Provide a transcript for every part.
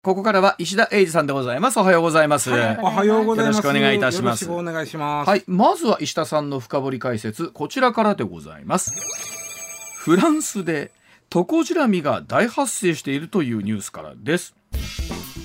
ここからは石田英二さんでございます。おはようございます。おはようございます。よろしくお願いいたしますよろしくお願いします。はい、まずは石田さんの深掘り解説、こちらからでございます。フランスでトコジラミが大発生しているというニュースからです。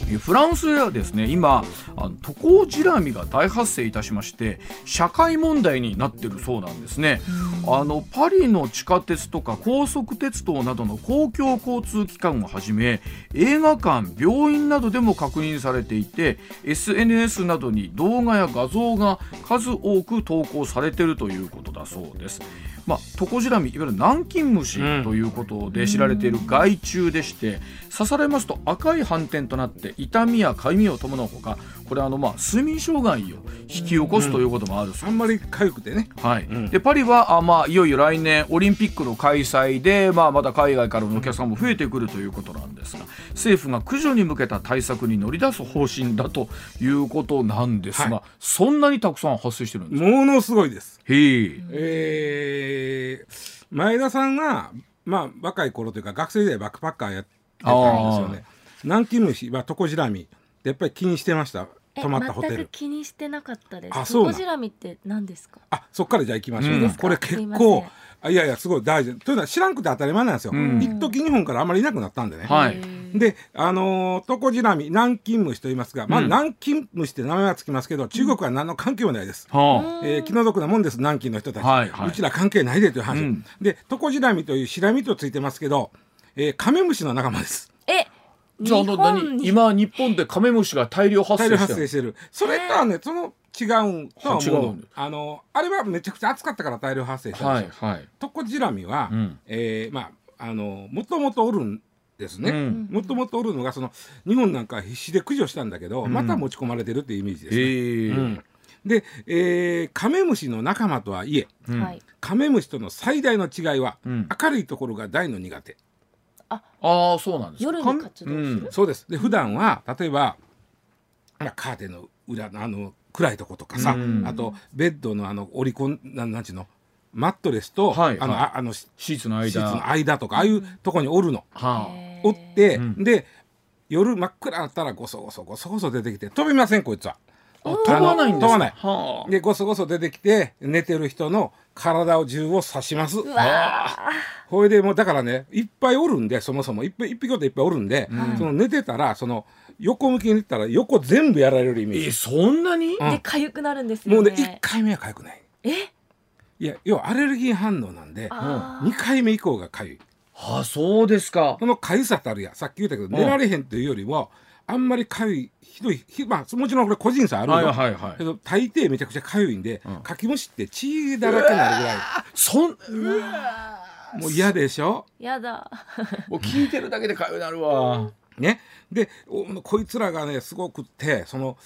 えフランスではですね今あのトコジラミが大発生いたしまして社会問題になってるそうなんですね。あのパリの地下鉄とか高速鉄道などの公共交通機関をはじめ映画館病院などでも確認されていて SNS などに動画や画像が数多く投稿されているということだそうですまあ、トコジラミいわゆる南京虫ということで知られている害虫でして、刺されますと赤い斑点となって痛みや痒みを伴うほかこれあのまあ睡眠障害を引き起こすということもある。そうですあんまり痒くてね。はい。でパリはあ、まあ、いよいよ来年オリンピックの開催で、まあ、また海外からのお客さんも増えてくるということなんですが政府が駆除に向けた対策に乗り出す方針だということなんですが、はい。そんなにたくさん発生してるんですか？ものすごいです。へえ。え。ー前田さんが、まあ、若い頃というか学生時代バックパッカーやってたんですよね。南京虫はトコジラミでやっぱり気にしてました？え泊まったホテル。全く。気にしてなかったです。あそうトコジラミって何ですか？あそっからじゃあ行きましょう、いいですか？これ結構いやいやすごい大事。というのは知らんくて当たり前なんですよ、ん。一時日本からあんまりいなくなったんでね、はいであのートコジラミ南京虫と言いますが、まあ、うん。南京虫って名前はつきますけど中国は何の関係もないです、はえー気の毒なもんです南京の人たち、はいはい。うちら関係ないでという話、うん。でトコジラミというシラミとついてますけど、えーカメムシの仲間です。え、じゃああの日本何？に今日本でカメムシが大量発大量生してる。発生してる。それとはねその違うんとは思う。違うんあのあれはめちゃくちゃ暑かったから大量発生したんですよ、はいはい。トコジラミは、うん。えーまああのもともとおるんですね、うん。もともとおるのがその日本なんか必死で駆除したんだけど、ん。また持ち込まれてるっていうイメージですね。へえ、うん。で、えーカメムシの仲間とはいえ。カメムシとの最大の違いは、うん。明るいところが大の苦手。ああそうなんです。か夜に活動する。うんそうです。で普段は例えばまあカーテンの裏のあの暗いとことかさ、うん。あとベッドのあの折り込んなんなんちゅうのマットレスと、あのああのシシーツの間。ーツの間とかああいうとこにおるの。はへー。おって、うん。で夜真っ暗だったらゴソゴソゴソゴソ出てきて飛びませんこいつは。ああ飛ばないんですか？飛ばない。はあ。でゴソゴソ出てきて寝てる人の体を銃を刺します。うわほいでもうだからねいっぱいおるんでそもそも。いっぱい一匹ごといっぱいおるんで、ん。その寝てたらその横向きに寝てたら横全部やられるイメーえジ。そんなに？うん。ーで痒くなるんですよね。もうね1回目は痒くない。え、いや要はアレルギー反応なんであー。2回目以降が痒い。あそうですか。この痒さってあるやんさっき言ったけどん。寝られへんというよりもあんまり痒いひどいひまあもちろんこれ個人差あるよ、はいはいはいけど大抵めちゃくちゃ痒いんで、ん。かきむしって血だらけになるぐらい。そんもう嫌でしょ？やだ。もう聞いてるだけでかゆなるわ。ね。でおこいつらがねすごくってその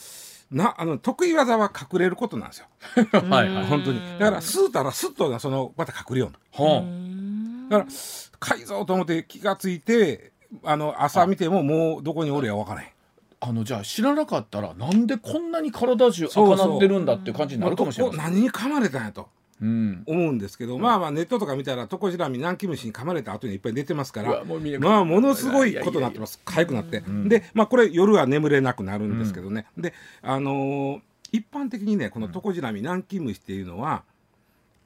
なあの得意技は隠れることなんですよ。はいはい。本当に。だから吸うたらスッとそのまた隠れようはだから改造と思って気がついてあの朝見てももうどこにおるや分からへん。ああのじゃあ知らなかったらなんでこんなに体中赤なってるんだっていう感じになるかもしれません何に噛まれたんやと。うん思うんですけど、まあまあネットとか見たらトコジラミ南キムシに噛まれた後にいっぱい出てますからまあものすごいことになってます。痒くなって、でまあこれ夜は眠れなくなるんですけどね、であのー一般的にねこのトコジラミ南キムシっていうのは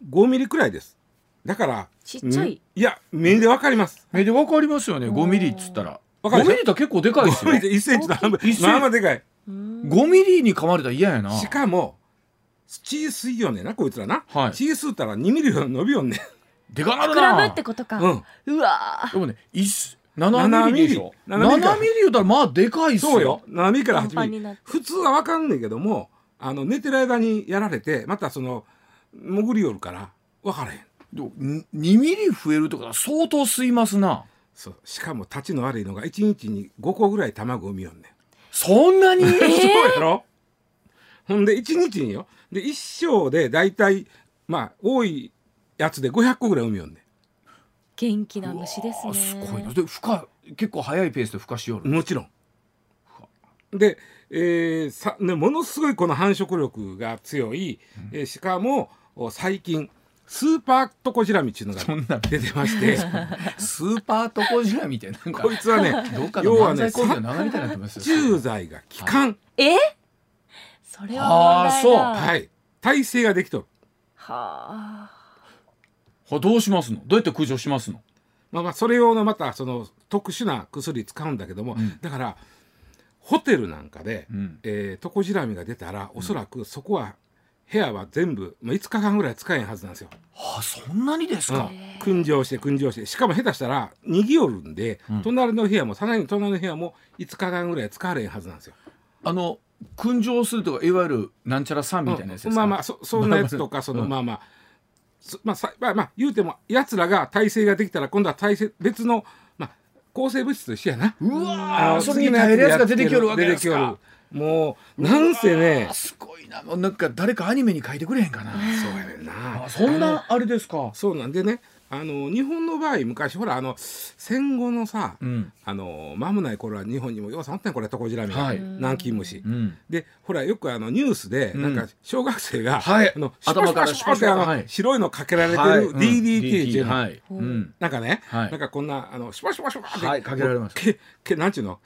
5ミリくらいです。だからちっちゃい。ん。いや目でわかります。目でわかりますよね。5ミリっつったら。5わかるでしょ？ミリって結構でかいですよ。5ミリで1センチの半分。1センチ。まあまあでかい。5ミリに噛まれたら嫌やな。しかも血吸いよんねんなこいつらな、はい。血吸ったら2ミリ伸びよんねん。でかな。る膨らむなってことか。うん。うわー。でもねいっ7ミリでしょ。7ミリ。7ミリ言うたらまあでかいっすよ。そうよ。7ミリから8ミリ。普通は分かんねんけどもあの寝てる間にやられてまたその潜りよるから分からへん。でもん2ミリ増えるってことは相当吸いますな。そう。しかも立ちの悪いのが1日に5個ぐらい卵を産みよんねん。そんなに？そうやろほんで1日によで一生で大体まあ多いやつで500個ぐらい産みよんね元気な虫ですね。あすごいな。で孵化結構早いペースで孵化しよるもちろん。で、えーさね、ものすごいこの繁殖力が強い、えーしかもお最近スーパートコジラミっていうのそんなが出てまして。スーパートコジラみたいななんかこいつはねどっかの要はね殺虫剤が効かん、え？それは問題だ。あははい、耐性ができとる。あ。はどうしますの？どうやって駆除しますの？まあまあそれ用のまたその特殊な薬使うんだけども、ん。だからホテルなんかで、うん。えートコジラミが出たらおそらくそこは部屋は全部、まあ、5日間ぐらい使えんはずなんですよ。はそんなにですか、訓蒸して訓蒸して。しかも下手したら逃げよるんで、うん。隣の部屋もさらに隣の部屋も5日間ぐらい使われんはずなんですよ。あの燻蒸するとかいわゆるなんちゃら酸みたいなやつですか、まあまあそそんなやつとかその、うんまあまあ。そまあさまあまあ言うてもやつらが耐性ができたら今度は耐性別の、まあ、抗生物質と一緒やな。うわあそれに耐えるやつが出てきよるわけですかもうなんせねあすごいな。なんか誰かアニメに書いてくれへんかな。そうやねんな。あそんなあれですか。そうなんでねあの日本の場合昔ほらあの戦後のさ、うん。あの間もない頃は日本にもようさんおったんやこれトコジラミが、はい南京虫、うん。でほらよくあのニュースで、うん。なんか小学生が、はい。あの頭からシュパシュパっ白いのかけられてる DDT っていうの、はいうんなんかね、はいなんかこんなあのシュパシュパシュパって、はいかけられますけけなんちゅうの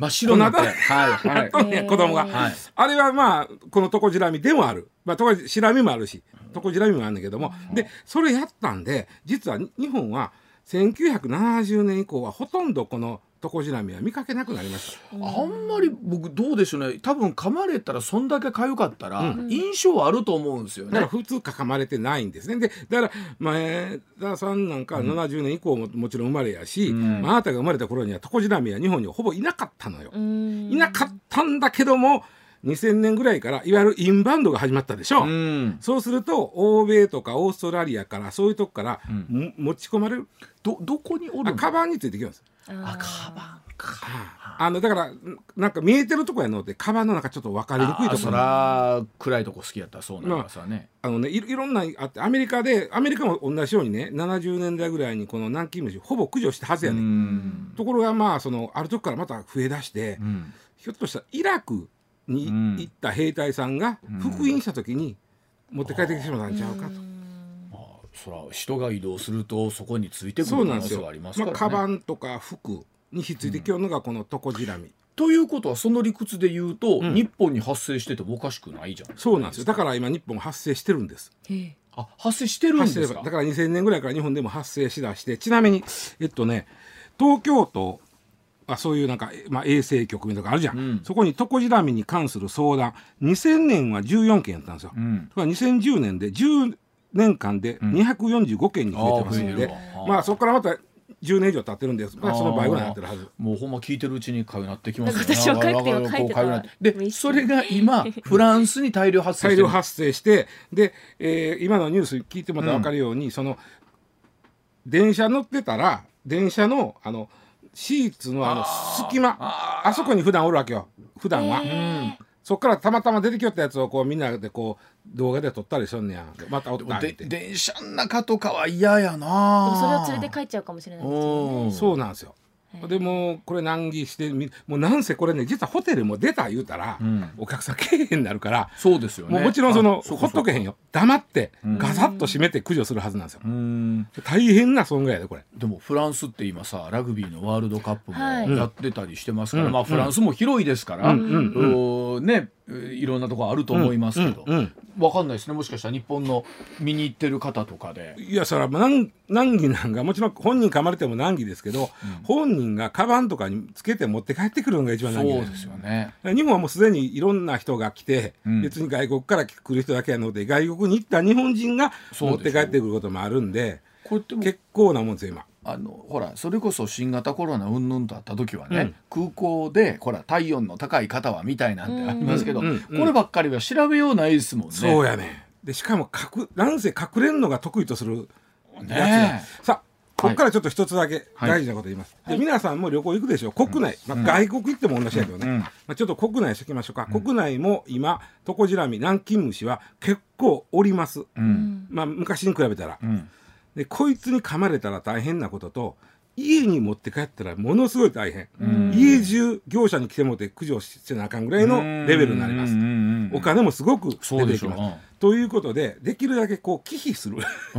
真っ白になって。粉はいはい。子供が、はい。あれはまあこのトコジラミでもある、まあ、トコジラミもあるしトコジラミもあるんだけども、でそれやったんで実はに日本は1970年以降はほとんどこのトコジラミは見かけなくなりました。あんまり僕どうでしょうね多分噛まれたらそんだけ痒かったら印象はあると思うんですよねだから普通かかまれてないんですね。で、だから、前田さんなんか70年以降ももちろん生まれやし、うんまあ、あなたが生まれた頃にはトコジラミは日本にはほぼいなかったのよ。うんいなかったんだけども、2000年ぐらいからいわゆるインバウンドが始まったでしょ。う。ん。そうすると欧米とかオーストラリアからそういうとこから、うん。も持ち込まれる。どどこにおるのあカバンについてきます。あカバンか。あのだからんなんか見えてるとこやのでカバンの中ちょっと分かりにくいあそところら暗いとこ好きやったらそうなりますわね。あのねいいろんなあってアメリカでアメリカも同じようにね70年代ぐらいにこの南京虫ほぼ駆除したはずやうね、ん。ところがまあそのある時からまた増えだして、うん。ひょっとしたらイラクにうん。行った兵隊さんがうん。復員した時に持って帰ってきてしまったんちゃうかと。まあそら人が移動するとそこについてくる可能性そうなんですよ。がありますからね。まあ、カバンとか服にひっついてきよるのがこのトコジラミ。ということはその理屈で言うと、うん。日本に発生しててもおかしくないじゃんそうなんですよ。だから今日本発生してるんです。あ発生してるんですか？だから2000年ぐらいから日本でも発生しだして。ちなみにえっとね東京都あそういうなんか、えまあ、衛生局とかあるじゃん、うん。そこにトコジラミに関する相談。2000年は14件やったんですよ、うん。ところが2010年で10年間で245件に増えてますので、あー増えてるわ。まあそこからまた10年以上経ってるんです、まあ、その倍ぐらいになってるはず。もうほんま聞いてるうちにかゆなってきますなんか私もかゆくて今書い。てでそれが今 フランスに大量発生してる。大量発生してで、えー今のニュース聞いてもらったら分かるように、その電車乗ってたら電車のあのシーツのあの隙間。あそこに普段おるわけよ。普段は、うん。そっからたまたま出てきよったやつをこうみんなでこう動画で撮ったりしとんねや。またおったって。電車の中とかは嫌やなでもそれを連れて帰っちゃうかもしれないですよね。そうなんですよでもうこれ難儀してみもうなんせこれね実はホテルも出た言うたら、うん。お客さんけえへんなるからそうですよね。もうもちろんそのほっとけへんよ。黙ってん。ガサッと閉めて駆除するはずなんですよ。うん。大変な損害やでこれ。でもフランスって今さラグビーのワールドカップもはい。やってたりしてますから、うん。まあフランスも広いですから、うん。うん。うん。おねいろんなところあると思いますけど、うんうんわかんないですねもしかしたら日本の見に行ってる方とかで。いやそれは難難儀なんかもちろん本人噛まれても難儀ですけど、本人がカバンとかにつけて持って帰ってくるのが一番難儀そうですよね。日本はもうすでにいろんな人が来て、うん別に外国から来る人だけやので外国に行った日本人が持って帰ってくることもあるんで結構なもんですよ今。あのほらそれこそ新型コロナうんぬんとあった時はね、空港でほら体温の高い方はみたいなんてありますけど、うん。うん。うんこればっかりは調べようないですもんね。そうやねでしかも隠なんせ隠れんのが得意とするやつだ、ねさあここからちょっと一つだけはい。大事なこと言います。で皆さんも旅行行くでしょ。う。国内、まあ、外国行っても同じだけどね。うん。まあ、ちょっと国内しておきましょうか。国内も今、トコジラミ、南京虫は結構おります。ううんん。まあ、昔に比べたら。うんで、こいつに噛まれたら大変なことと、家に持って帰ったらものすごい大変。うん。家中業者に来てもらって駆除してなあかんぐらいのレベルになります。お金もすごく出てきます。ということで、できるだけこう、忌避する、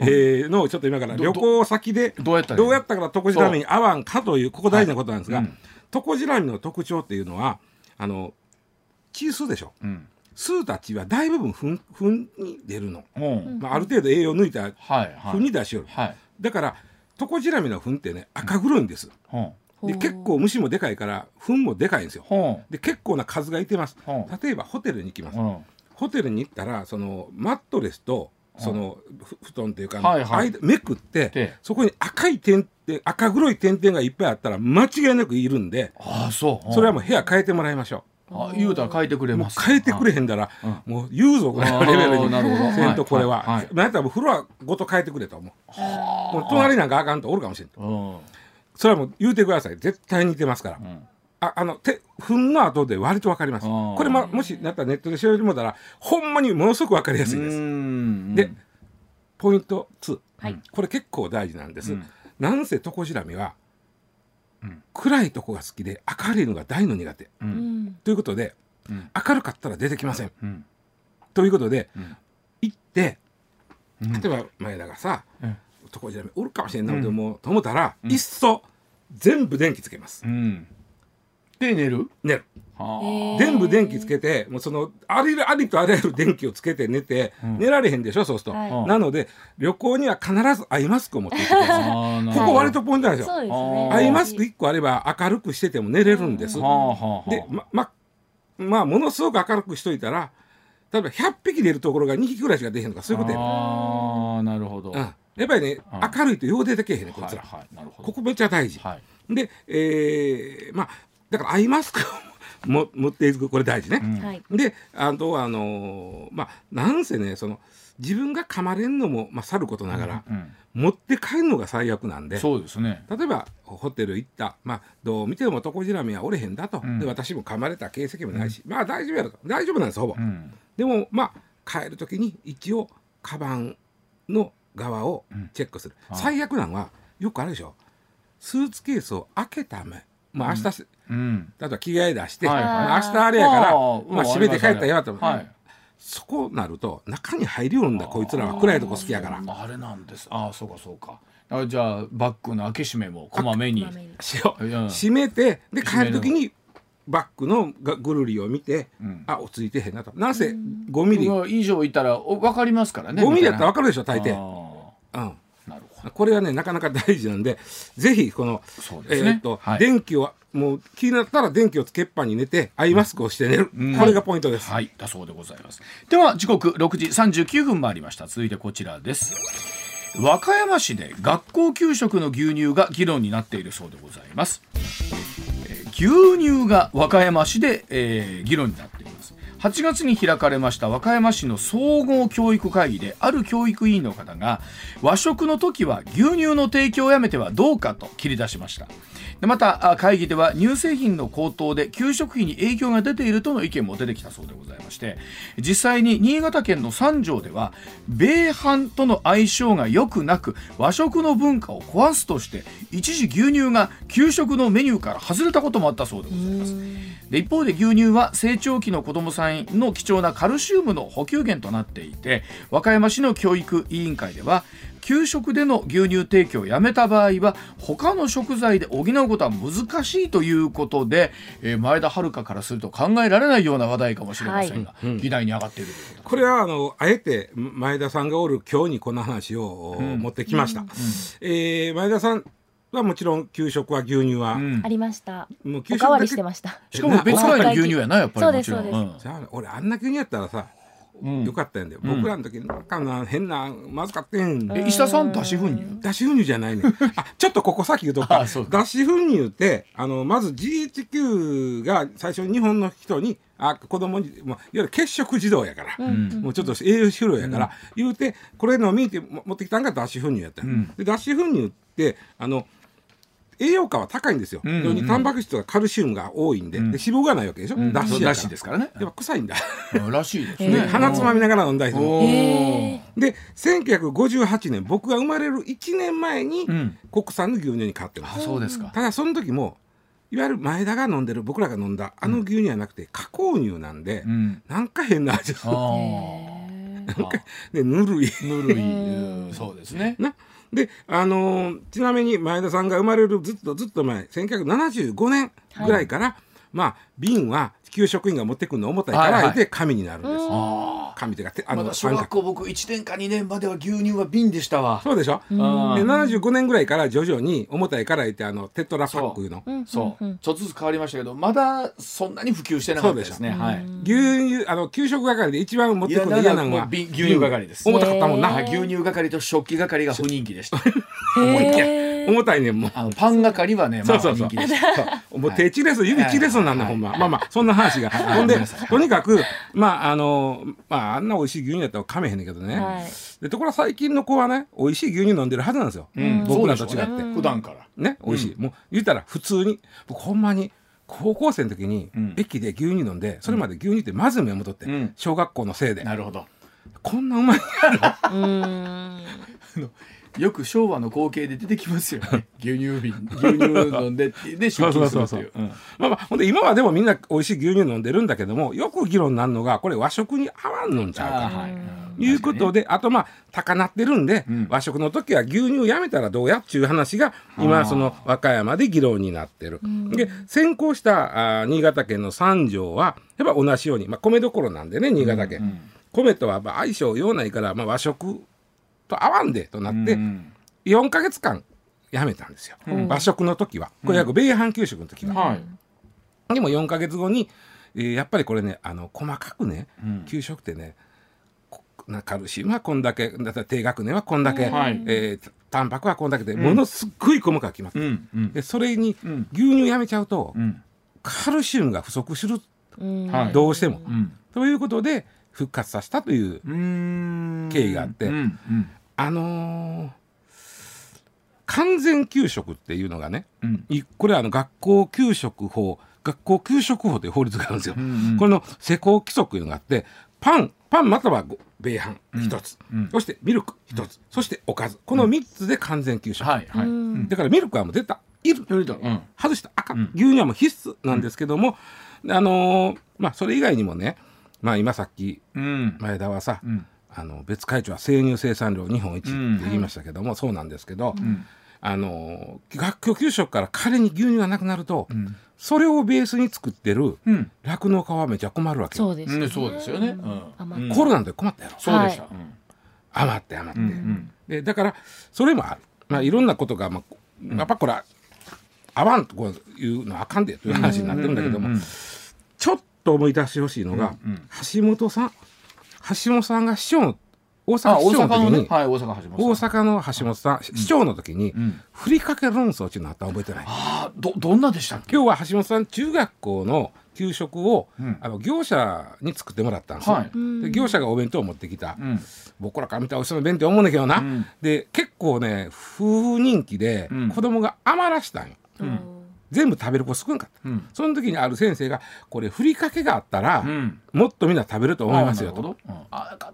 えーのをちょっと今からど旅行先でどうやったらいいどうやったからトコジラミに合わんかというここ大事なことなんですが、はい。うん。トコジラミの特徴っていうのはあの血巣でしょ。うん巣たちは大部分糞糞に出るの、うん。まあ、ある程度栄養抜いたはいはい。糞に出しよる、はい。だからトコジラミの糞ってね赤黒いんです、ほで結構虫もでかいから糞もでかいんですよ。うほで結構な数がいてます。うん。例えばホテルに行きます、ううん。ホテルに行ったらそのマットレスとそのふ布団っていうか、はいはい。間めくってで。そこに赤い点々赤黒い点々がいっぱいあったら間違いなくいるんでああそう。それはもう部屋変えてもらいましょあ言うたら変えてくれます。変えてくれへんだらもう言うぞぐらいのレベルに。せんとこれは。はい。はいなんやったらもう風呂ごと変えてくれと思う。はもう隣なんかあかんとおるかもしれんうん。それはもう言うてください。絶対似てますから。うん。ああの手糞の後で割と分かります。これ、ま、もしなったらネットで調べてもらったらほんまにものすごく分かりやすいです。うん。でポイント2、はい。これ結構大事なんです、うん。なんせトコジラミは、うん暗いとこが好きで明るいのが大の苦手。ということでうん。明るかったら出てきません。うん。ということで、うん。行ってうん。例えば前田がさ、うん。トコジラミおるかもしれんなとうん。思う、と思ったら、うん。いっそ全部電気つけます、うん。で寝る？寝る全部電気つけてもうそのありありとあらゆる電気をつけて寝て、うん。寝られへんでしょそうすると、はい。うん。なので旅行には必ずアイマスクを持って行ってください。ここ割とポイントなんですよ。ね。ーアイマスク1個あれば明るくしてても寝れるんです。はあはあはあ。でまままあものすごく明るくしといたら例えば100匹出るところが2匹ぐらいしか出へんとかそういうことやねああなるほど。うん、やっぱりねうん。明るいとよう出てけえへんねこいは。いつら、はいなるほど。ここめっちゃ大事、はい。で、えーまあだからアイマスクをも持っていくこれ大事ね。う、ん。はい。であとはあのーまあなんせねその自分が噛まれんのも、まあ、さることながら、うん持って帰るのが最悪なんでそうですね。例えばホテル行った、まあ、どう見てもトコジラミはおれへんだと、うん。で私も噛まれた形跡もないし、まあ大丈夫やろと。大丈夫なんですほぼ、うん。でもまあ帰る時に一応カバンの側をチェックする、うん最悪なのはよくあるでしょ。スーツケースを開けためまあ明日、うん。例えば着替え出して、はいまあ明日あれやからまあ、閉めて帰ったらやと、はい。そこなると中に入りよるんだこいつらは。暗いとこ好きやから。あれなんです。ああそうかそうか。あじゃあバッグの開け閉めもこまめに。閉めてで帰る時にバッグのがぐるりを見て、うん。あ落ち着いてへんなと。なんせ5ミリ、以上いたらお分かりますからね5ミリやったら分かかるでしょ大抵、あうん、これはねなかなか大事なんでぜひこのね。えーっと、はい。電気をもう気になったら電気をつけっぱに寝てアイマスクをして寝る、うん。これがポイントです、はい。だそうでございます。では時刻6時39分回りました。続いてこちらです。和歌山市で学校給食の牛乳が議論になっているそうでございます、えー牛乳が和歌山市で、えー議論になっ8月に開かれました和歌山市の総合教育会議である教育委員の方が和食の時は牛乳の提供をやめてはどうかと切り出しました。でまたあ会議では乳製品の高騰で給食費に影響が出ているとの意見も出てきたそうでございまして実際に新潟県の三条では米飯との相性が良くなく和食の文化を壊すとして一時牛乳が給食のメニューから外れたこともあったそうでございます。で一方で牛乳は成長期の子どもさんの貴重なカルシウムの補給源となっていて和歌山市の教育委員会では給食での牛乳提供をやめた場合は他の食材で補うことは難しいということで、えー前田遥からすると考えられないような話題かもしれませんが、議題に上がっているこれはあのあえて前田さんがおる今日にこの話を、ん持ってきました、えー前田さんはもちろん給食は牛乳は、うん。ありました。もう給おかわり食だけしてました。しかも別会の牛乳やなやっぱりもちろん、そうです。そうですじゃあ俺あんな牛乳やったらさうん。よかったんで、僕らの時なんかな変なまずかってん、え石田さん脱脂粉乳？脱脂粉乳じゃないね あちょっとここ先言うとくかあそうか脱脂粉乳ってあのまず GHQ が最初に日本の人にあ子供に、まあ、いわゆる血色児童やから、もうちょっと栄養失調やから、言うてこれ飲みって持ってきたんが脱脂粉乳やった、ん。で脱脂粉乳ってあの栄養価は高いんですよ、んうん。非常にタンパク質とかカルシウムが多いんで,、で脂肪がないわけでしょ、うん。脱脂やから。脱脂ですからね。やっぱ臭いんだ、うん。らしいです でね鼻つまみながら飲んだりするで1958年僕が生まれる1年前にうん。国産の牛乳に変わってまあす、そうですか。ただその時もいわゆる前田が飲んでる僕らが飲んだあの牛乳じゃなくて加工乳なんで、うん。なんか変な味あー。でぬるい。ぬるい。うん。そうですね。なであのーちなみに前田さんが生まれるずっとずっと前1975年ぐらいから、まあ瓶は給食員が持ってくるの重たいかはいはい。らで紙になるんです、あ紙というかてああまだ小学校僕1年か2年までは牛乳は瓶でしたわ。そうでしょ、あでー75年ぐらいから徐々に重たいから言ってあのテトラパックいうのそう。ちょっとずつ変わりましたけどまだそんなに普及してなかったですね。はい。牛乳あの給食係で一番持ってくるの嫌なのは牛乳係です重たかったもんな、はい。牛乳係と食器係が不人気でした重たいねんもう。あのパン係はねまあそうそうそう。人気でしたそう。もう手チレス指チレスなんだ、はい。ほんま。まあまあそんな話が。ほんでとにかくまああのまああんな美味しい牛乳やったら噛めへんねんけどね、はい。でところが最近の子はね美味しい牛乳飲んでるはずなんですよ、うん。僕らと違って普段から。ね美味しい、もう言ったら普通に僕ほんまに高校生の時にん。駅で牛乳飲んで、それまで牛乳ってまず目元って、うん。小学校のせいで。なるほど。こんなうまい うんよく昭和の光景で出てきますよね。牛乳瓶牛乳飲んでってね出勤するっていう。うん。まあまあほんで今はでもみんな美味しい牛乳飲んでるんだけどもよく議論になるのがこれ和食に合わんのんちゃうか。はい。ということであとまあ高なってるんで、ん。和食の時は牛乳やめたらどうやっちゅう話が今その和歌山で議論になってる。で先行したあー新潟県の三条はやっぱ同じように、まあ、米どころなんでね新潟県、米とはまあ相性用ないから、まあ、和食と合わんでとなって、うん。4か月間やめたんですよ、和食の時は。これ約米飯給食の時は。はい。でも4か月後に、えーやっぱりこれねあの細かくね、ん。給食ってねカルシウムはこんだけだったら低学年はこんだけ、はい。えータンパクはこんだけで、ものすっごい細かく決まってうる、ん。うん。でそれにん。牛乳やめちゃうと、うん。カルシウムが不足する。どうしても、うん。ということで復活させたという、経緯があって。うん。うんあのー完全給食っていうのがねうん。いこれはあの学校給食法学校給食法という法律があるんですよ。んうんこれの施行規則というのがあってパンパンまたはご米飯一つ、うん。そしてミルク一つ、そしておかず。この3つで完全給食、はいはい。うん。だからミルクはもう出たいる。外したらあかん、うん。牛乳はもう必須なんですけども、あのーまあそれ以外にもねまあ今さっきうん。前田はさ、うんあの別会長は生乳生産量日本一ってうん。言いましたけども、そうなんですけど、ん。あのー学校給食から仮に牛乳がなくなると、ん。それをベースに作ってるうん。酪農家はめちゃ困るわけよ。そうですよね。うんそうですよね。コロナで困ったやろ、そうでした。は余って余って、うんうん。でだからそれもある、まあ、いろんなことが、まあ、やっぱこれ合わんとこういうのはあかんでという話になってるんだけども、うんうん。ちょっと思い出してほしいのが、うんうん。橋本さん橋本さんが市長の大あ阪大市長の時に、阪のね。はい大阪橋本大さん。阪の橋本さん、市長の時に、ん。ふりかけ論争っていうのあったの覚えてない？あーどどんなでしたっけ？今日は橋本さん中学校の給食を、うん。あの業者に作ってもらったんですよ、はい。で業者がお弁当を持ってきた、うん。僕らから見たらおいしそうな弁当思うんだけどな、うん。で結構ね夫婦人気でうん。子供が余らしたんよ、ん全部食べる子少なかった、うん。その時にある先生がこれふりかけがあったら、うん。もっとみんな食べると思いますよと。っ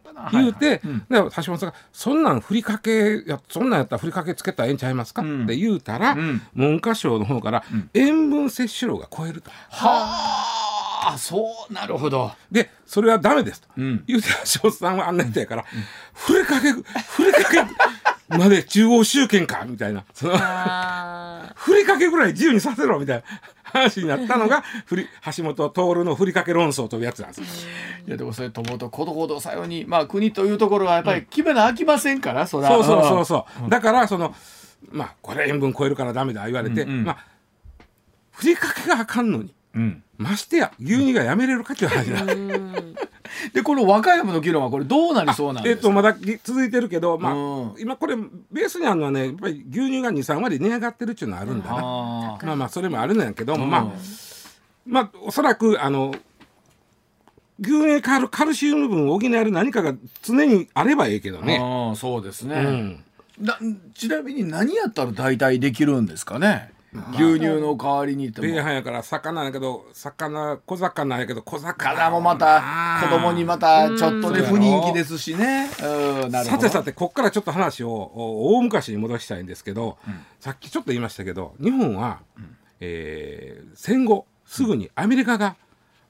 たな。言うて、は橋本さんが「そんなんふりかけやそんなんやったらふりかけつけたらええんちゃいますか?」うん。って言うたら、うん。文科省の方から塩分摂取量が超えると。はあそうなるほど。でそれはダメですと、うん。言うて橋本さんはあんな人やから、ふりかけふりかけまで中央集権かみたいな。そのあふりかけぐらい自由にさせろみたいな話になったのが ふり橋本徹のふりかけ論争というやつなんです。よ。いやでもそれと思うとことほどさようにまあ国というところはやっぱり決めなあきませんからそら。そうそうそうそう、だからそのまあこれ塩分超えるからダメだ言われて、うんうん。まあふりかけがあかんのにうん。ましてや牛乳がやめれるかっていう話だ。うん。でこの和歌山の議論はこれどうなりそうなんですか？えっとまだ続いてるけど、まあうん。今これベースにあるのはねやっぱり牛乳が23割値上がってるっていうのはあるんだな。あまあまあそれもあるんだけども、うん。まあまあおそらくあの牛乳に変わるカルシウム分を補える何かが常にあればいいけどーね。そうですね、うん。なちなみに何やったら代替できるんですかね？牛乳の代わりにっても。米飯やから魚やけど魚小魚やけど小魚。もまた子供にまたちょっとねうん不人気ですしね。さてさてこっからちょっと話をお大昔に戻したいんですけど、さっきちょっと言いましたけど日本は、えー戦後すぐにアメリカが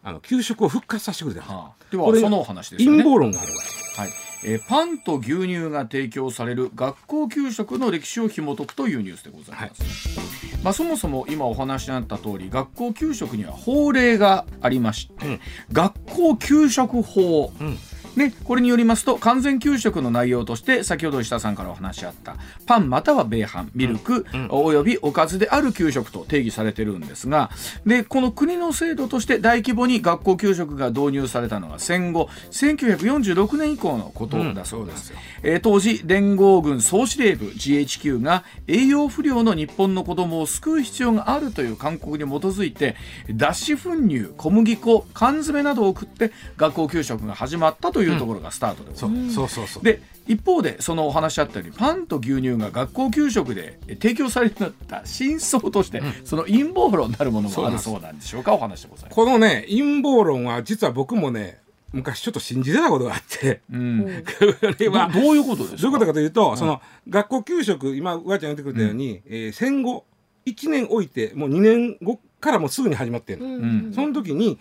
あの給食を復活させてくれたんではあ。ではこれそのお話です陰謀論があるわはいえーパンと牛乳が提供される学校給食の歴史を紐解くというニュースでございます、まあ、そもそも今お話にあった通り学校給食には法令がありまして、うん。学校給食法、うんね、これによりますと完全給食の内容として先ほど石田さんからお話しあったパンまたは米飯ミルク、およびおかずである給食と定義されてるんですがでこの国の制度として大規模に学校給食が導入されたのが戦後1946年以降のことだそうです。えー当時連合軍総司令部 GHQ が栄養不良の日本の子供を救う必要があるという勧告に基づいて脱脂粉乳小麦粉缶詰などを送って学校給食が始まったというところがスタートでございます。そうそうそうそう。で一方でそのお話あったようにパンと牛乳が学校給食でえ提供されなった真相として、その陰謀論なるものもあるそうなんでしょうか？お話でございます。このね陰謀論は実は僕もね昔ちょっと信じてたことがあって。うん、これはどどういうことですか？どういうことかというと、その学校給食今うわちゃん言ってくれたように、えー戦後1年置いてもう2年後からもうすぐに始まってるの、ん。その時に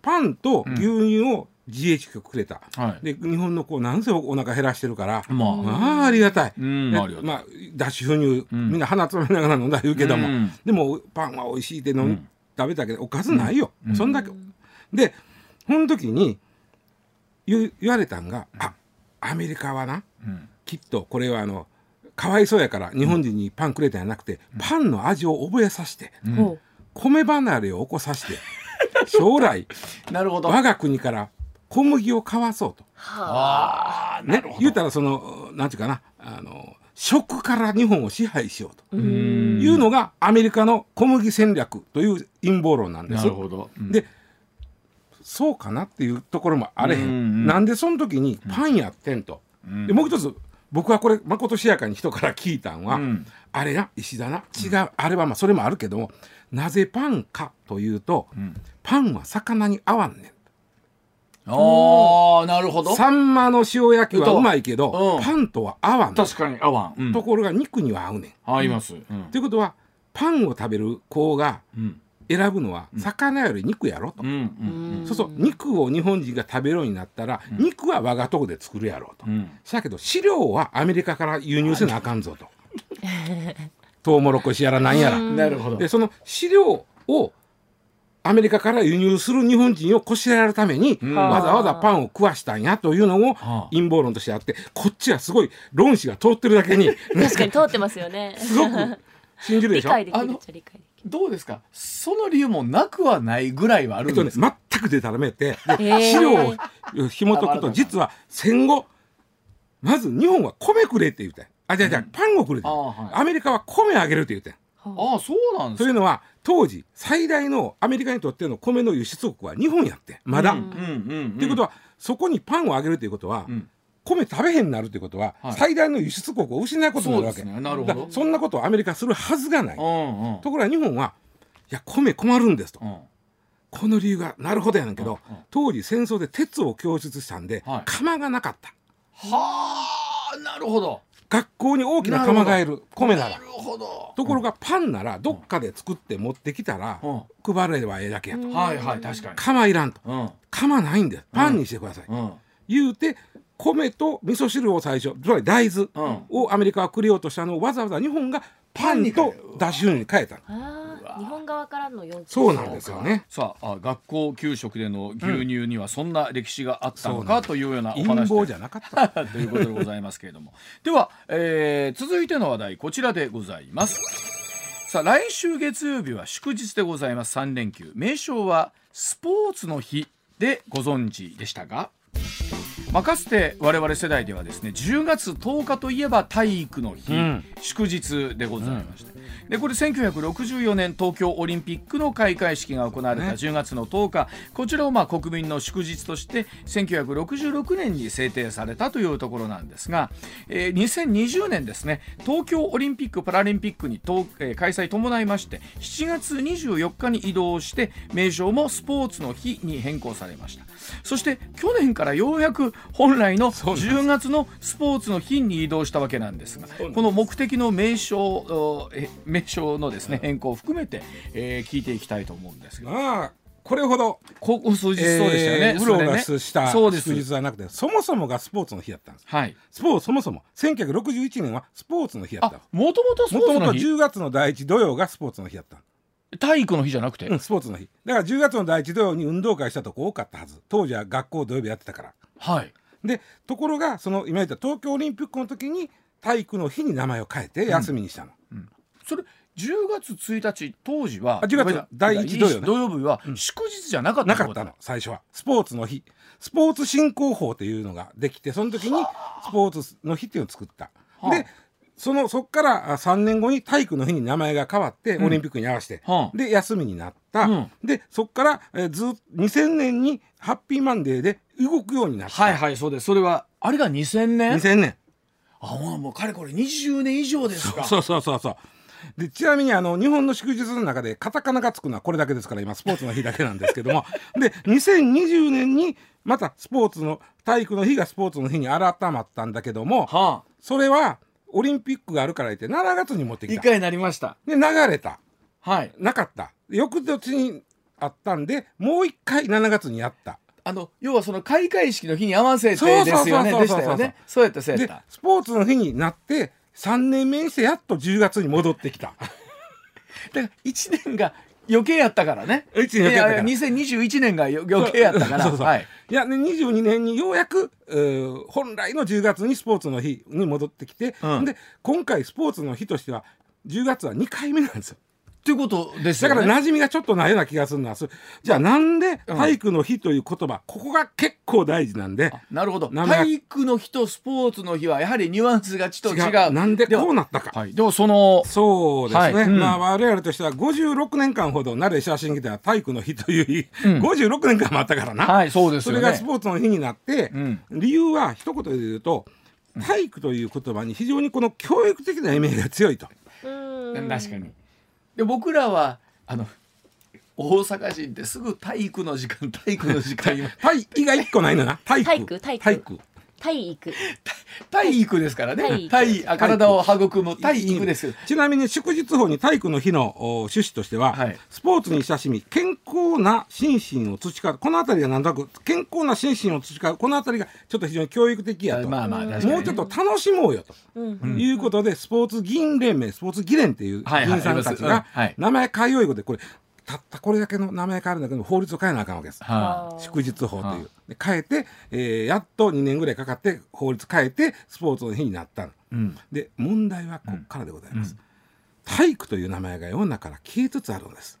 パンと牛乳を GHQ がくれた、はい。で日本の子なんせお腹減らしてるから、まあ。まあありがたい、うんでありがたい。まあ脱脂粉乳、みんな鼻つまみながら飲んだ言うけども、うん。でもパンは美味しいって飲み、ん。食べたけどおかずないよ、そんだけ。でその時に言言われたんが、あアメリカはなうん。きっとこれはあのかわいそうやから日本人にパンくれたんじゃなくて、パンの味を覚えさせて、ほ米離れを起こさせて将来 なるほど。我が国から小麦を買わそうと。あ。あ、なねるほど。言うたらそのなんていうかなあの食から日本を支配しようと。ういうんのがアメリカの小麦戦略という陰謀論なんです。なるほど。うん。でそうかなっていうところもあれへん、うんうん。なんでその時にパンやってんと、うん。でもう一つ僕はこれまことしやかに人から聞いたんは、うん。あれな石田な違う、あれはまあそれもあるけどもなぜパンかというと、ん。パンは魚に合わんねんああ、なるほど。サンマの塩焼きはうまいけど、うん。パンとは合わん確かに合わん。うん。ところが肉には合うねん。合います。うん。ということはパンを食べる子がうん。選ぶのは魚より肉やろと、うんうんそうそう肉を日本人が食べるようになったら、肉は我がとこで作るやろうと、うん。だけど飼料はアメリカから輸入せなあかんぞと。トウモロコシやらなんやら、なるほど。で。その飼料をアメリカから輸入する日本人をこしらえるために、ん。わざわざパンを食わしたんやというのもはあ。陰謀論としてあってこっちはすごい論旨が通ってるだけに。確かに通ってますよね。すごく。信じるでしょ？理解できあのるっちゃ理解できる。どうですか？その理由もなくはないぐらいはあえっとねるんですか、全くデタらめて資料を紐解くと実は戦後まず日本は米くれって言うてん。あじゃあじゃあパンをくれってアメリカは米あげるって言うてんあ。あ、そうなんですか。というのは当時最大のアメリカにとっての米の輸出国は日本やってまだ。ということはそこにパンをあげるということは、ん。米食べへんなるということは、はい。最大の輸出国を失うことになるわけ。そなるほど。そんなことをアメリカするはずがない、うんうん。ところが日本はいや米困るんですと、うん。この理由がなるほどやねんけど、うんうん。当時戦争で鉄を供出したんで、はい。釜がなかった。はあ、なるほど。学校に大きな釜がいる米なら。ところがパンならどっかで作って持ってきたら、うん。配ればええだけやと、はいはい、確かに。釜いらんと。うん。釜ないんです。パンにしてください、うん。言うて米と味噌汁を最初つまり大豆うん。をアメリカはくれようとしたのをわざわざ日本がパンと脱脂粉に変えた日本側からの要求。そうなんですよね。さああ学校給食での牛乳にはそんな歴史があったのかそうなんというようなお陰話で。謀じゃなかった。ということでございますけれども。では、えー続いての話題こちらでございます。さあ来週月曜日は祝日でございます。3連休。名称はスポーツの日でご存知でしたがまあ、かつて我々世代ではですね10月10日といえば体育の日、うん。祝日でございまして、でこれ1964年東京オリンピックの開会式が行われたね。10月の10日、こちらをまあ国民の祝日として1966年に制定されたというところなんですが、えー2020年ですね東京オリンピック・パラリンピックにと、えー開催伴いまして7月24日に移動して名称もスポーツの日に変更されましたそして去年からようやく本来のそうなんです。10月のスポーツの日に移動したわけなんですがこの目的の名称名称のですね変更を含めて、えー聞いていきたいと思うんですが。まあこれほどここ数日そうでしたよね、えーうろうろしたそうです。祝日はなくてそもそもがスポーツの日だったんです。はい。スポーツそもそも1961年はスポーツの日だった。あもともとスポもともとーツの日。10月の第一土曜がスポーツの日だった体育の日じゃなくて、うん、スポーツの日。だから10月の第一土曜に運動会したとこ多かったはず。当時は学校土曜日やってたから。はい。でところがその今言った東京オリンピックの時に体育の日に名前を変えて休みにしたの、それ10月1日当時はあ10月の第一土曜ね。土曜日は祝日じゃなかったなかったの最初は。スポーツの日。スポーツ振興法っていうのができてその時にスポーツの日っていうのを作った、はあ。でそのそこからあ3年後に体育の日に名前が変わってん。オリンピックに合わせて、はあ。で休みになった、うん。でそこから、えーずっ2000年にハッピーマンデーで動くようになった、はいはいそうです。それはあれが2000年？2000年。あもうもうかれこれ20年以上ですか。そうそうそうそうでちなみにあの日本の祝日の中でカタカナがつくのはこれだけですから今スポーツの日だけなんですけども。で2020年にまたスポーツの体育の日がスポーツの日に改まったんだけどもはあ。それはオリンピックがあるから言って7月に持ってきた。一回になりました。で流れた。はい。なかった。翌年にあったんでもう一回7月にやった。あの要はその開会式の日に合わせてそうそうですよねそうそうそう。でしたよね。そうやったそうやっでたスポーツの日になって3年目にしてやっと10月に戻ってきた。だから1年が余計やったからね。一年余計やったから。いや2021年がよ余計やったから。そうそう。はい。いや、ね、22年にようやく、えー本来の10月にスポーツの日に戻ってきて、うん。で今回スポーツの日としては10月は2回目なんですよということですだよね。から馴染みがちょっとないような気がするのはそれじゃあなんで体育の日という言葉、ここが結構大事なんで。なるほど。体育の日とスポーツの日はやはりニュアンスがちょっと違う。なんではこうなったか。はい、でもそのそうですね、はい。うん。まあ我々としては56年間ほど慣れ写真機では体育の日という日、うん。56年間もあったからな、はいそうですね。れがスポーツの日になって、うん。理由は一言で言うと体育という言葉に非常にこの教育的な意味が強いと。うん。確かにで僕らはあの大阪人ってすぐ体育の時間体育の時間今。体育が一個ないのな。体育体育。体育体育。体育ですからね。体育。体あ体を育む体育です。ちなみに祝日法に体育の日のお趣旨としては、はい。スポーツに親しみ健康な心身を培う。この辺りがなんとなく健康な心身を培う。この辺りがちょっと非常に教育的やと、まあまあ確かにもうちょっと楽しもうよと。うんいうことでスポーツ議員連盟スポーツ議連っていう議員さんたちうん。がはい。名前変えよういうことでこれたったこれだけの名前変えるんだけど法律を変えなあかんわけです。はあー祝日法という。で変えて、えーやっと2年ぐらいかかって法律変えてスポーツの日になったうん。で問題はここからでございます。体育という名前が世の中から消えつつあるんです。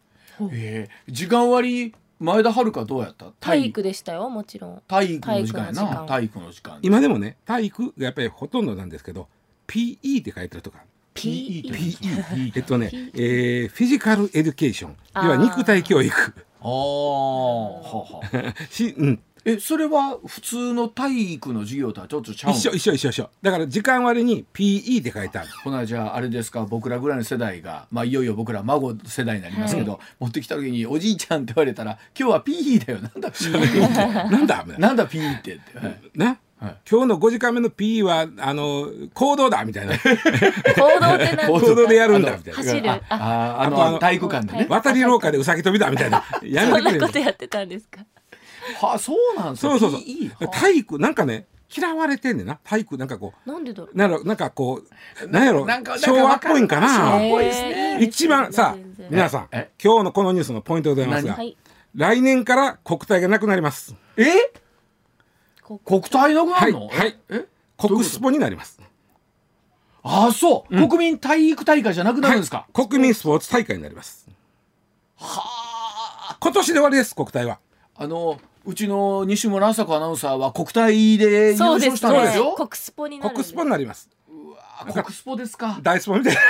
えー時間割前田遥どうやった？体育でしたよもちろん。体育の時間やな。体体育の時間。今でもね体育がやっぱりほとんどなんですけど PE って書いてるとか PE えっとね、えー physical education 要は肉体教育。ああはは し、うん、えそれは普通の体育の授業とはちょっとちゃうの一緒一緒一緒一緒。だから時間割に PE って書いてある。ほなじゃああれですか僕らぐらいの世代が。まあいよいよ僕ら孫世代になりますけど、持ってきた時におじいちゃんって言われたら今日は PE だよ。なんだ PE ってなんだなんだ PE ってって、はい。ね、はい。今日の5時間目の PE はあの行動だみたいな。行動ってなん行動でやるんだ。みたいな走る。あああのの体育館でね。渡り廊下でうさぎ跳びだみたいな。やそんなめてくれることやってたんですか？はあそうなんですよそうそうそう。体育なんかね嫌われてんねんな。体育なんかこなんでだろう？うなんかこうなんやろなんかなんか昭和っぽいんか昭和なっぽいですね。一番さ全然。皆さんえ？今日のこのニュースのポイントでございますがはい。来年から国体がなくなります。え？こ国体なくなるの、はいはい。え国スポになります。ああそう、うん。国民体育大会じゃなくなるんですか、はい。国民スポーツ大会になります。はあ。今年で終わりです国体は。あのうちの西村朝子アナウンサーは国体で優勝したんですよ。国スポにな国スポになります。あ国スポですか大スポみたいな。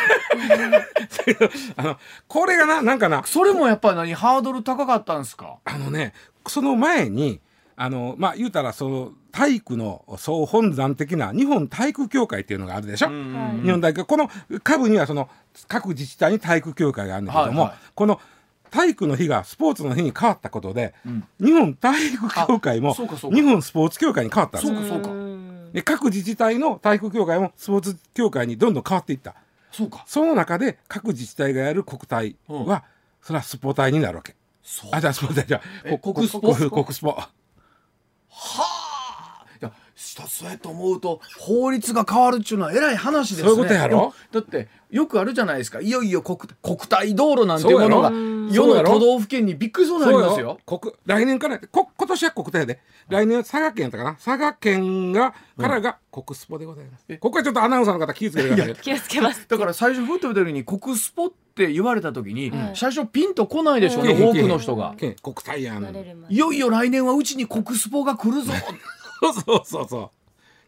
あのこれがななんかな。それもやっぱり何ハードル高かったんですか？あのねその前にあのまあ言うたらその体育の総本山的な日本体育協会っていうのがあるでしょ、はい。日本体育この下部にはその各自治体に体育協会があるんだけども、はいはい。この体育の日がスポーツの日に変わったことで、ん。日本体育協会もあそうかそうか。日本スポーツ協会に変わったんですそうかそうか。各自治体の体育協会もスポーツ協会にどんどん変わっていった。そうか。その中で各自治体がやる国体は、それはスポ体になるわけ。あじゃあスポ体じゃあ国スポ国国スポはあ。いやそうやと思うと法律が変わるっちゅうのは偉い話ですね。そういうことやろ？だってよくあるじゃないですか。いよいよ国国体道路なんていうものが世の都道府県にびっくりそうになりますよ。国来年からこ今年は国体やで来年は佐賀県やったかな？佐賀県がからが国スポでございます、ここはちょっとアナウンサーの方気をつけてください気をつけます。だから最初ふっと言ったように国スポって言われた時に、はい最初ピンとこないでしょうね、うん多くの人が。県国体やん。いよいよ来年はうちに国スポが来るぞ。そうそうそう。そう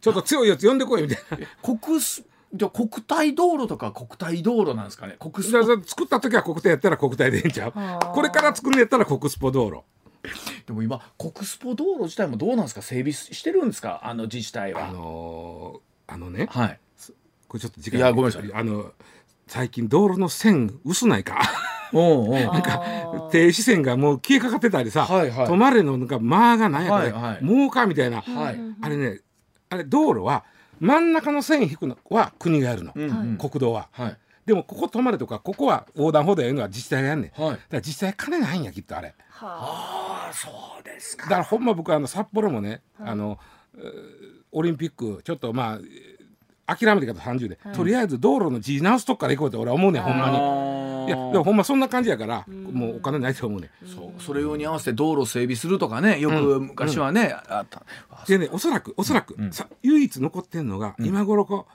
ちょっと強いやつ呼んでこいみたいな。国スじゃあ国体道路とか国体道路なんですかね？国スポ。作った時は国体やったら国体でええんちゃう？はあこれから作るんやったら国スポ道路。でも今国スポ道路自体もどうなんですか？整備してるんですか？あの自治体は。あのーあのね。はい。これちょっと時間。いやごめんなさい。あの最近道路の線薄ないか？おうおう。なんか停止線がもう消えかかってたりさ、はいはい。止まれのなんか間がないやから、はいはい。もうかみたいな、はい。あれねあれ道路は真ん中の線引くのは国がやるの、うん。うん国道は。はい。でもここ止まれとかここは横断歩道やるのは自治体がやんねん。だかはいら自治体金ないんやきっとあれ。はあ。あそうですか。だからほんま僕あの札幌もね、あのえーオリンピックちょっとまあえー諦めてから30で、とりあえず道路の字直すとこから行こうって俺は思うねんほんまに。いやでもほんまそんな感じやからもうお金ないと思うねん。そうそれ用に合わせて道路整備するとかねよく昔はね、あった。あでねおそらくおそらく、うん。さ唯一残ってんのが、今頃こう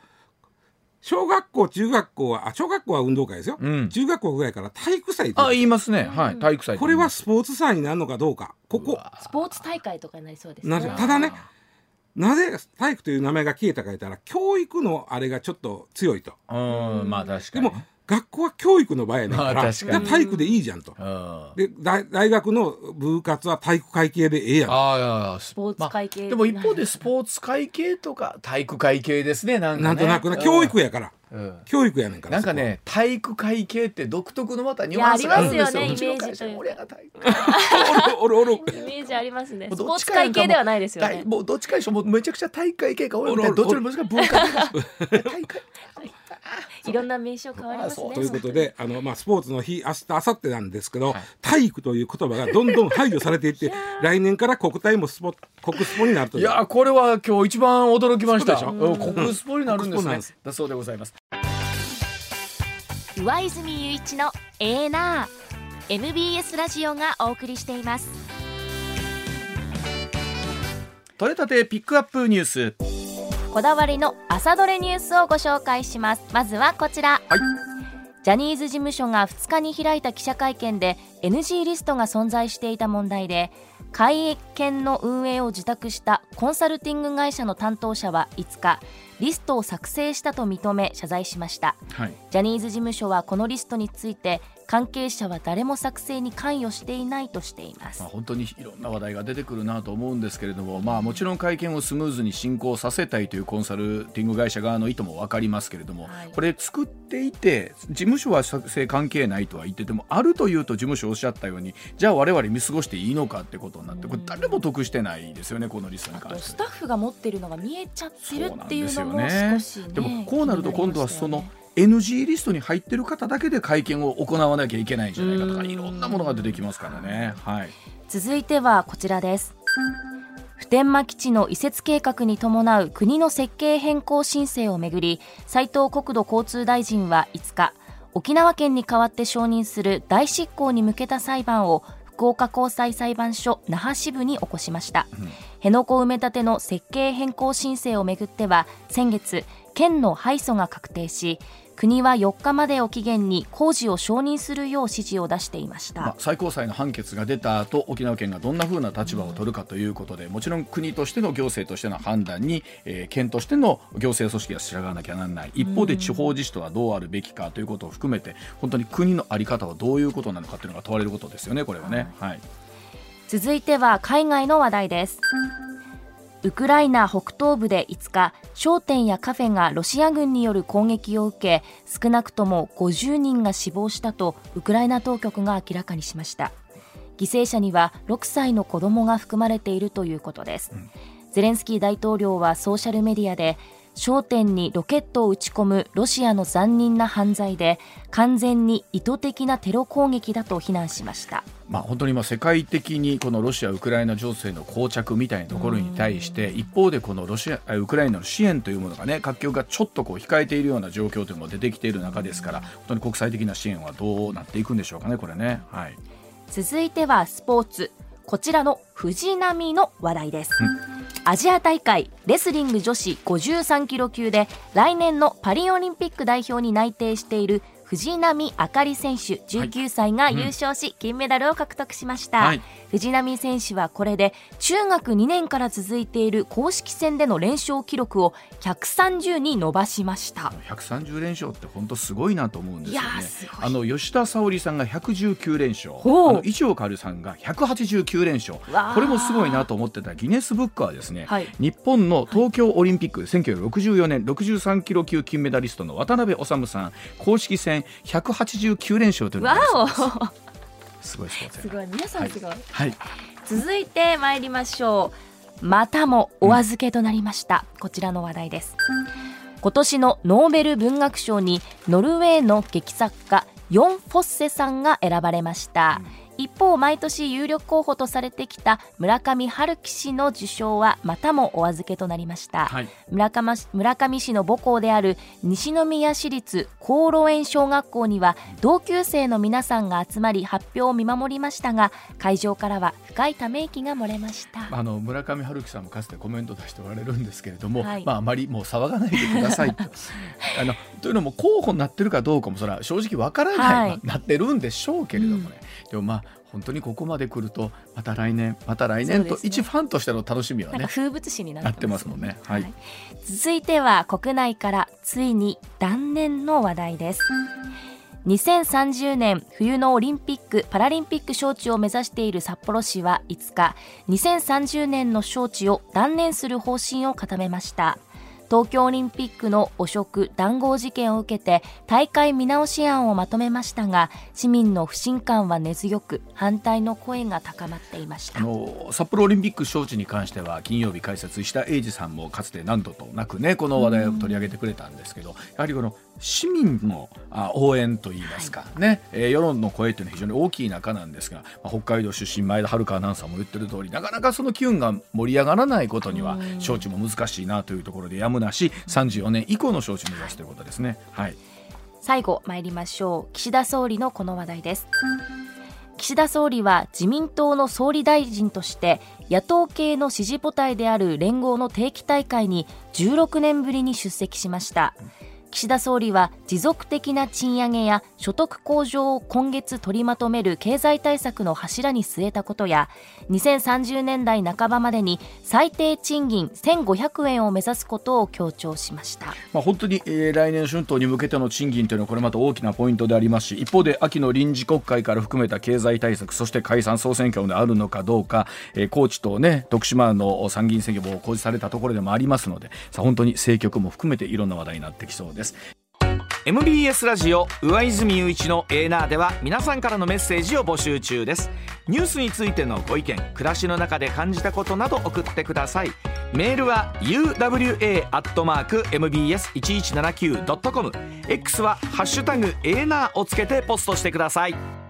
小学校中学校はあ小学校は運動会ですよ、うん。中学校ぐらいから体育祭ってあ言いますね、はい体育祭。これはスポーツ祭になるのかどうか。ここ。あスポーツ大会とかになりそうですなねるただねなぜ体育という名前が消えたか言ったら教育のあれがちょっと強いと。うんまあ確かに。でも学校は教育の場やねんから体育でいいじゃんと。うん。で大大学の部活は体育会系でええやん。あスポーツ会系でも一方でスポーツ会系とか体育会系ですねなんなんとなくな教育やから。うん。教育やねんからなんかね体育会系って独特のまたニュアンスがあるんですよ。イメージというか俺が体育そこおるおるおるイメージありますね。スポーツどっちかなんか会系ではないですよね。大もうどっちかでしょもうめちゃくちゃ体育会系か俺みたいどっちも難しい文化系か体育会 いろんな名称変わりますね。ということであの、まあ、スポーツの日明日明後日なんですけど、はい。体育という言葉がどんどん排除されていって来年から国体もスポ国スポになるという。いやーこれは今日一番驚きました。国スポになるんですね。国スポなんです。だそうでございます。上泉雄一のエーナー。MBS ラジオがお送りしています。取れたてピックアップニュースこだわりの朝どれニュースをご紹介します。まずはこちら、はい。ジャニーズ事務所が2日に開いた記者会見で NG リストが存在していた問題で会見の運営を受託したコンサルティング会社の担当者は5日リストを作成したと認め謝罪しました。はい。ジャニーズ事務所はこのリストについて関係者は誰も作成に関与していないとしています。まあ、本当にいろんな話題が出てくるなと思うんですけれども、まあ、もちろん会見をスムーズに進行させたいというコンサルティング会社側の意図も分かりますけれども、はい。これ作っていて事務所は作成関係ないとは言っててもあるというと事務所おっしゃったようにじゃあ我々見過ごしていいのかってことになってこれ誰も得してないですよねこのリストにあ関してとスタッフが持ってるのが見えちゃってるっていうのも少しねでもこうなると今度はその NG リストに入ってる方だけで会見を行わなきゃいけないんじゃないかとかうん。いろんなものが出てきますからね。はい、続いてはこちらです。普天間基地の移設計画に伴う国の設計変更申請をめぐり斉藤国土交通大臣は5日沖縄県に代わって承認する代執行に向けた裁判を福岡高裁裁判所那覇支部に起こしました、辺野古埋め立ての設計変更申請をめぐっては先月県の敗訴が確定し国は4日までを期限に工事を承認するよう指示を出していました、まあ、最高裁の判決が出た後沖縄県がどんなふうな立場を取るかということでもちろん国としての行政としての判断に、えー県としての行政組織が従わなきゃならない。一方で地方自治とはどうあるべきかということを含めて本当に国の在り方はどういうことなのかというのが問われることですよねこれはね。はい。続いては海外の話題ですウクライナ北東部で5日商店やカフェがロシア軍による攻撃を受け少なくとも50人が死亡したとウクライナ当局が明らかにしました。犠牲者には6歳の子供が含まれているということです、ゼレンスキー大統領はソーシャルメディアで商店にロケットを撃ち込むロシアの残忍な犯罪で完全に意図的なテロ攻撃だと非難しました。まあ、本当に今世界的にこのロシア・ウクライナ情勢の膠着みたいなところに対して一方でこのロシアあウクライナの支援というものがね各局がちょっとこう控えているような状況というのも出てきている中ですから本当に国際的な支援はどうなっていくんでしょうかねこれね。はい。続いてはスポーツ。こちらの藤波の話題です、アジア大会レスリング女子53キロ級で来年のパリオリンピック代表に内定している藤波あかり選手19歳が優勝し、金メダルを獲得しました、はい。藤波選手はこれで中学2年から続いている公式戦での連勝記録を130に伸ばしました。130連勝って本当すごいなと思うんですよね。あの吉田沙保里さんが119連勝。あの一応カルさんが189連勝。これもすごいなと思ってたギネスブックはですね、はい。日本の東京オリンピック1964年63キロ級金メダリストの渡辺治さん。公式戦189連勝というのがわお。すごいスポーツやなすごい。皆さんすごい、はい。続いて参りましょう。またもお預けとなりました、こちらの話題です。今年のノーベル文学賞にノルウェーの劇作家ヨン・フォッセさんが選ばれました、一方毎年有力候補とされてきた村上春樹氏の受賞はまたもお預けとなりました、はい。村上市村上市の母校である西宮市立高路園小学校には同級生の皆さんが集まり発表を見守りましたが会場からは深いため息が漏れました。あの村上春樹さんもかつてコメント出しておられるんですけれども、はい。まあ、あまりもう騒がないでくださいと。あのというのも候補になってるかどうかもそれは正直わからない、はい。まあなってるんでしょうけれどもね、でもまあ本当にここまで来るとまた来年また来年と、ね。一ファンとしての楽しみはね風物詩にななっててますすもんね。はい、続いては国内からついに断念の話題です。2030年冬のオリンピック・パラリンピック招致を目指している札幌市は5日2030年の招致を断念する方針を固めました東京オリンピックの汚職・談合事件を受けて大会見直し案をまとめましたが市民の不信感は根強く反対の声が高まっていました。札幌オリンピック招致に関しては金曜日解説した英二さんもかつて何度となくねこの話題を取り上げてくれたんですけどやはりこの市民のあ応援といいますか、ね、えー世論の声というのは非常に大きい中なんですが、まあ、北海道出身前田遥アナウンサーも言ってる通りなかなかその機運が盛り上がらないことには招致も難しいなというところでやむなし34年以降の招致を目指すということですね。はい。最後参りましょう。岸田総理のこの話題です。岸田総理は自民党の総理大臣として野党系の支持母体である連合の定期大会に16年ぶりに出席しました岸田総理は持続的な賃上げや所得向上を今月取りまとめる経済対策の柱に据えたことや2030年代半ばまでに最低賃金1500円を目指すことを強調しました。まあ、本当に、えー来年春闘に向けての賃金というのはこれまた大きなポイントでありますし一方で秋の臨時国会から含めた経済対策そして解散総選挙であるのかどうか、えー高知と、ね、徳島の参議院選挙も公示されたところでもありますのでさあ本当に政局も含めていろんな話題になってきそうです。です。MBS ラジオ上泉雄一のエーナーでは皆さんからのメッセージを募集中です。ニュースについてのご意見暮らしの中で感じたことなど送ってください。メールは uwa.mbs1179.com X は「ハッシュタグエーナー」をつけてポストしてください。